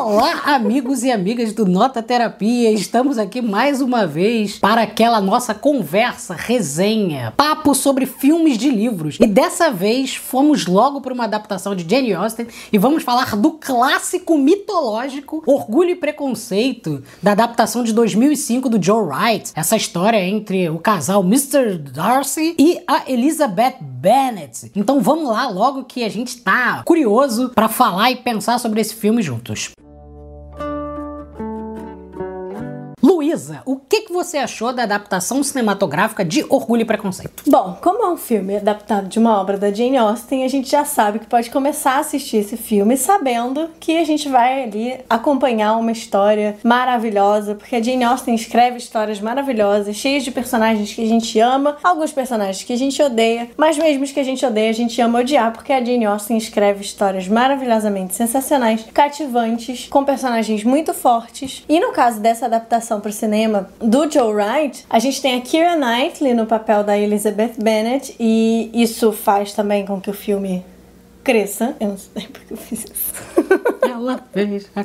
Olá, amigos e amigas do Nota Terapia. Estamos aqui mais uma vez para aquela nossa conversa, resenha, papo sobre filmes de livros. E dessa vez fomos logo para uma adaptação de Jane Austen e vamos falar do clássico mitológico Orgulho e Preconceito, da adaptação de 2005 do Joe Wright. Essa história entre o casal Mr. Darcy e a Elizabeth Bennet. Então vamos lá logo que a gente tá curioso para falar e pensar sobre esse filme juntos. Luísa, o que, que você achou da adaptação cinematográfica de Orgulho e Preconceito? Bom, como é um filme adaptado de uma obra da Jane Austen, a gente já sabe que pode começar a assistir esse filme sabendo que a gente vai ali acompanhar uma história maravilhosa, porque a Jane Austen escreve histórias maravilhosas, cheias de personagens que a gente ama, alguns personagens que a gente odeia, mas mesmo os que a gente odeia, a gente ama odiar, porque a Jane Austen escreve histórias maravilhosamente sensacionais, cativantes, com personagens muito fortes. E no caso dessa adaptação para o cinema do Joe Wright, a gente tem a Keira Knightley no papel da Elizabeth Bennet e isso faz também com que o filme cresça. Eu não sei porque eu fiz isso. Ela fez a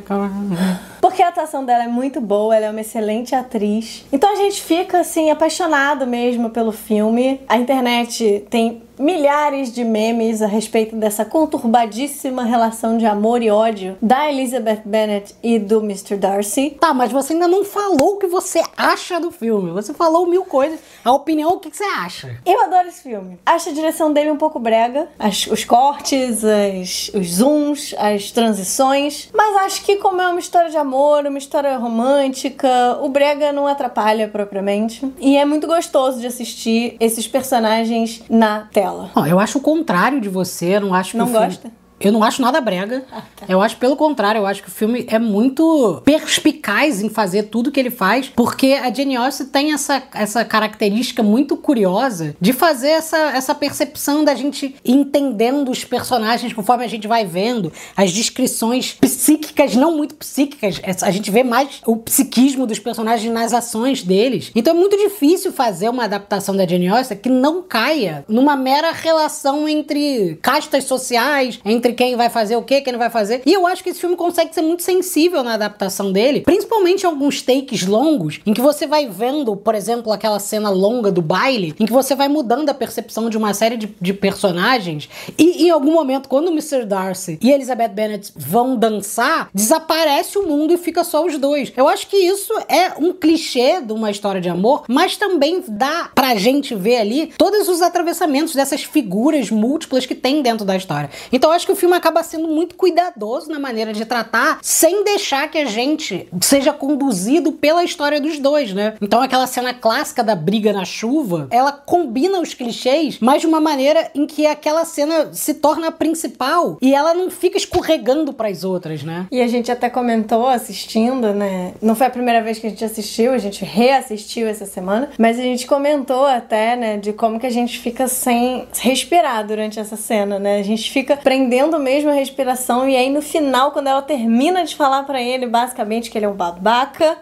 Porque a atuação dela é muito boa, ela é uma excelente atriz. Então a gente fica assim apaixonado mesmo pelo filme. A internet tem milhares de memes a respeito dessa conturbadíssima relação de amor e ódio da Elizabeth Bennet e do Mr. Darcy. Tá, mas você ainda não falou o que você acha do filme. Você falou mil coisas. A opinião, o que que você acha? Eu adoro esse filme. Acho a direção dele um pouco brega. As- os cortes, as- os zooms, as transições. Mas acho que como é uma história de amor, uma história romântica, o brega não atrapalha propriamente. E é muito gostoso de assistir esses personagens na tela. Eu acho o contrário de você, não acho que Não o filme... Eu não acho nada brega. Eu acho pelo contrário, eu acho que o filme é muito perspicaz em fazer tudo que ele faz, porque a Jane Austen tem essa, essa característica muito curiosa de fazer essa, essa percepção da gente entendendo os personagens conforme a gente vai vendo, as descrições psíquicas, não muito psíquicas, essa- a gente vê mais o psiquismo dos personagens nas ações deles. Então é muito difícil fazer uma adaptação da Jane Austen que não caia numa mera relação entre castas sociais, entre quem vai fazer o que, quem não vai fazer. E eu acho que esse filme consegue ser muito sensível na adaptação dele, principalmente em alguns takes longos, em que você vai vendo, por exemplo, aquela cena longa do baile, em que você vai mudando a percepção de uma série de, de personagens. E em algum momento, quando o Mr. Darcy e Elizabeth Bennet vão dançar, desaparece o mundo e fica só os dois. Eu acho que isso é um clichê de uma história de amor, mas também dá pra gente ver ali todos os atravessamentos dessas figuras múltiplas que tem dentro da história. Então eu acho que o filme acaba sendo muito cuidadoso na maneira de tratar, sem deixar que a gente seja conduzido pela história dos dois, né? Então aquela cena clássica da briga na chuva, ela combina os clichês, mas de uma maneira em que aquela cena se torna a principal e ela não fica escorregando pras outras, né? E a gente até comentou assistindo, né? Não foi a primeira vez que a gente assistiu, a gente reassistiu essa semana, mas a gente comentou até, né, de como que a gente fica sem respirar durante essa cena, né? A gente fica prendendo mesmo a respiração e aí no final, quando ela termina de falar pra ele basicamente que ele é um babaca,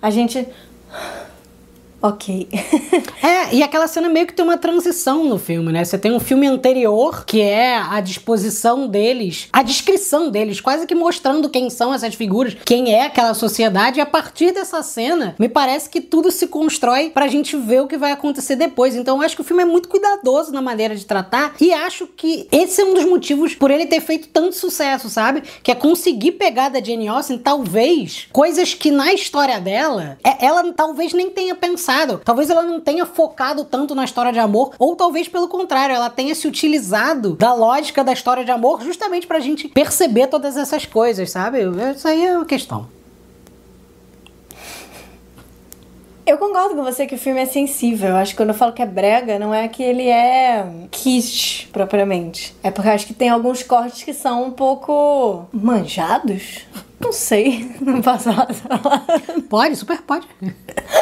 a gente Ok. É, e aquela cena meio que tem uma transição no filme, né? Você tem um filme anterior, que é a disposição deles, a descrição deles, quase que mostrando quem são essas figuras, quem é aquela sociedade, e a partir dessa cena, me parece que tudo se constrói pra gente ver o que vai acontecer depois. Então eu acho que o filme é muito cuidadoso na maneira de tratar, e acho que esse é um dos motivos por ele ter feito tanto sucesso, sabe? Que é conseguir pegar da Jane Austen, talvez, coisas que na história dela, é- ela talvez nem tenha pensado. Talvez ela não tenha focado tanto na história de amor, ou talvez pelo contrário, ela tenha se utilizado da lógica da história de amor justamente pra gente perceber todas essas coisas, sabe? Isso aí é uma questão. Eu concordo com você que o filme é sensível. Eu acho que quando eu falo que é brega, não é que ele é kitsch propriamente. É porque eu acho que tem alguns cortes que são um pouco manjados. Não sei. Não posso falar. Pode, super pode.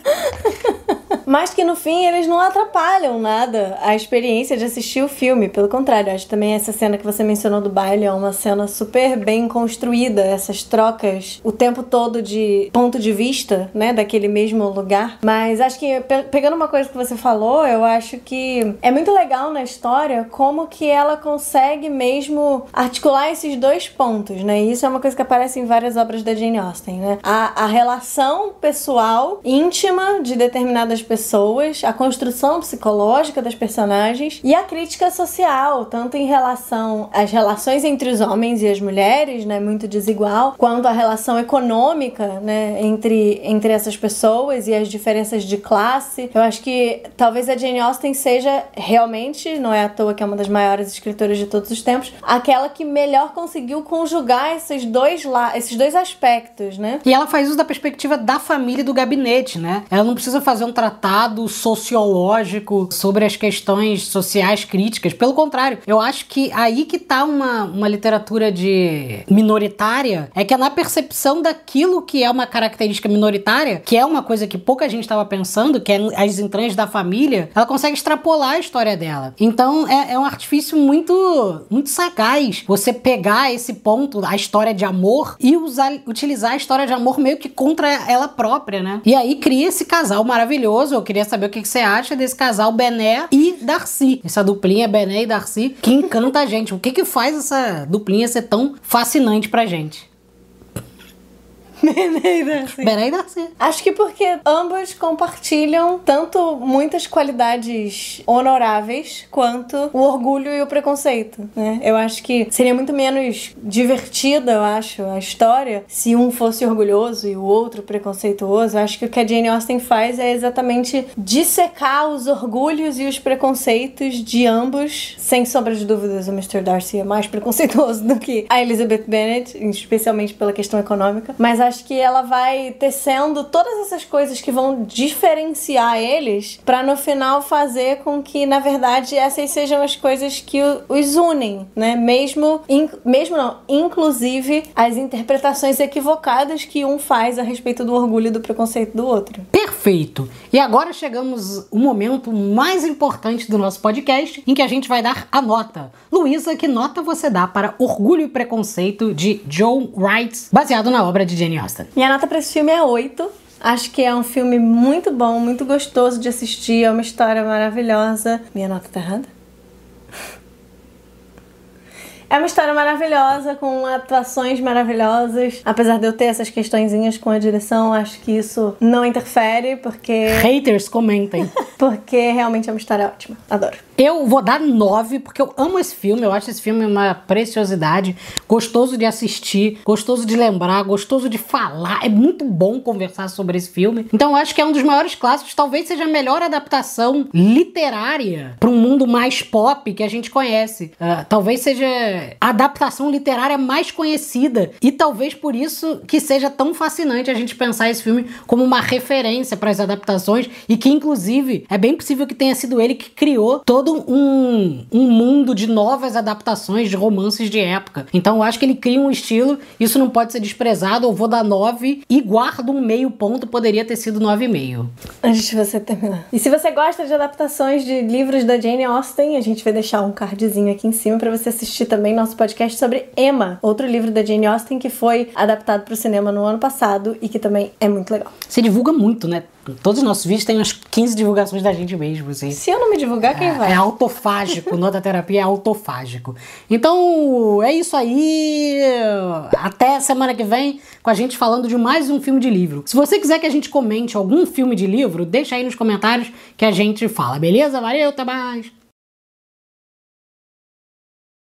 mas que no fim eles não atrapalham nada a experiência de assistir o filme. Pelo contrário, acho também essa cena que você mencionou do baile é uma cena super bem construída, essas trocas o tempo todo de ponto de vista, né, daquele mesmo lugar. Mas acho que pegando uma coisa que você falou, eu acho que é muito legal na história como que ela consegue mesmo articular esses dois pontos, né? E isso é uma coisa que aparece em várias obras da Jane Austen, né? A, a relação pessoal íntima de determinadas pessoas, a construção psicológica das personagens e a crítica social, tanto em relação às relações entre os homens e as mulheres, né, muito desigual, quanto a relação econômica, né, entre, entre essas pessoas e as diferenças de classe. Eu acho que talvez a Jane Austen seja realmente, não é à toa que é uma das maiores escritoras de todos os tempos, aquela que melhor conseguiu conjugar esses dois lá, esses dois aspectos, né? E ela faz uso da perspectiva da família e do gabinete, né? Ela não precisa fazer um tratado sociológico sobre as questões sociais críticas. Pelo contrário, eu acho que aí que tá uma, uma literatura de minoritária, é que é na percepção daquilo que é uma característica minoritária, que é uma coisa que pouca gente estava pensando, que é as entranhas da família, ela consegue extrapolar a história dela. Então é, é um artifício muito, muito sagaz você pegar esse ponto, a história de amor, e usar, utilizar a história de amor meio que contra ela própria, né? E aí cria esse casal maravilhoso. Eu queria saber o que, que você acha desse casal Bené e Darcy. Essa duplinha Bené e Darcy que encanta a gente. O que que faz essa duplinha ser tão fascinante pra gente? Bené e Darcy. Acho que porque ambos compartilham tanto muitas qualidades honoráveis quanto o orgulho e o preconceito, né? Eu acho que seria muito menos divertida, eu acho, a história se um fosse orgulhoso e o outro preconceituoso. Eu acho que o que a Jane Austen faz é exatamente dissecar os orgulhos e os preconceitos de ambos. Sem sombra de dúvidas, o Mr. Darcy é mais preconceituoso do que a Elizabeth Bennet, especialmente pela questão econômica. Mas acho acho que ela vai tecendo todas essas coisas que vão diferenciar eles para no final fazer com que, na verdade, essas sejam as coisas que os unem, né? Mesmo, in, mesmo não, inclusive as interpretações equivocadas que um faz a respeito do orgulho e do preconceito do outro. Perfeito! E agora chegamos o momento mais importante do nosso podcast, em que a gente vai dar a nota. Luísa, que nota você dá para Orgulho e Preconceito de Joe Wright, baseado na obra de Jane Austen? Minha nota para esse filme é 8. Acho que é um filme muito bom, muito gostoso de assistir, é uma história maravilhosa. Minha nota tá errada? É uma história maravilhosa, com atuações maravilhosas. Apesar de eu ter essas questõezinhas com a direção, acho que isso não interfere, porque. Haters, comentem. porque realmente é uma história ótima. Adoro. Eu vou dar nove, porque eu amo esse filme. Eu acho esse filme uma preciosidade. Gostoso de assistir, gostoso de lembrar, gostoso de falar. É muito bom conversar sobre esse filme. Então eu acho que é um dos maiores clássicos. Talvez seja a melhor adaptação literária para um mundo mais pop que a gente conhece. Uh, talvez seja a adaptação literária mais conhecida. E talvez por isso que seja tão fascinante a gente pensar esse filme como uma referência para as adaptações. E que, inclusive, é bem possível que tenha sido ele que criou todo um, um mundo de novas adaptações de romances de época. Então eu acho que ele cria um estilo, isso não pode ser desprezado. Eu vou dar 9 e guardo um meio ponto, poderia ter sido 9,5. Antes de você terminar. E se você gosta de adaptações de livros da Jane Austen, a gente vai deixar um cardzinho aqui em cima para você assistir também também nosso podcast sobre Emma, outro livro da Jane Austen que foi adaptado para o cinema no ano passado e que também é muito legal. Você divulga muito, né? Todos os nossos vídeos têm umas 15 divulgações da gente mesmo. Assim. Se eu não me divulgar, quem é, vai? É autofágico, nota terapia é autofágico. Então, é isso aí. Até semana que vem com a gente falando de mais um filme de livro. Se você quiser que a gente comente algum filme de livro, deixa aí nos comentários que a gente fala, beleza? Valeu, até mais!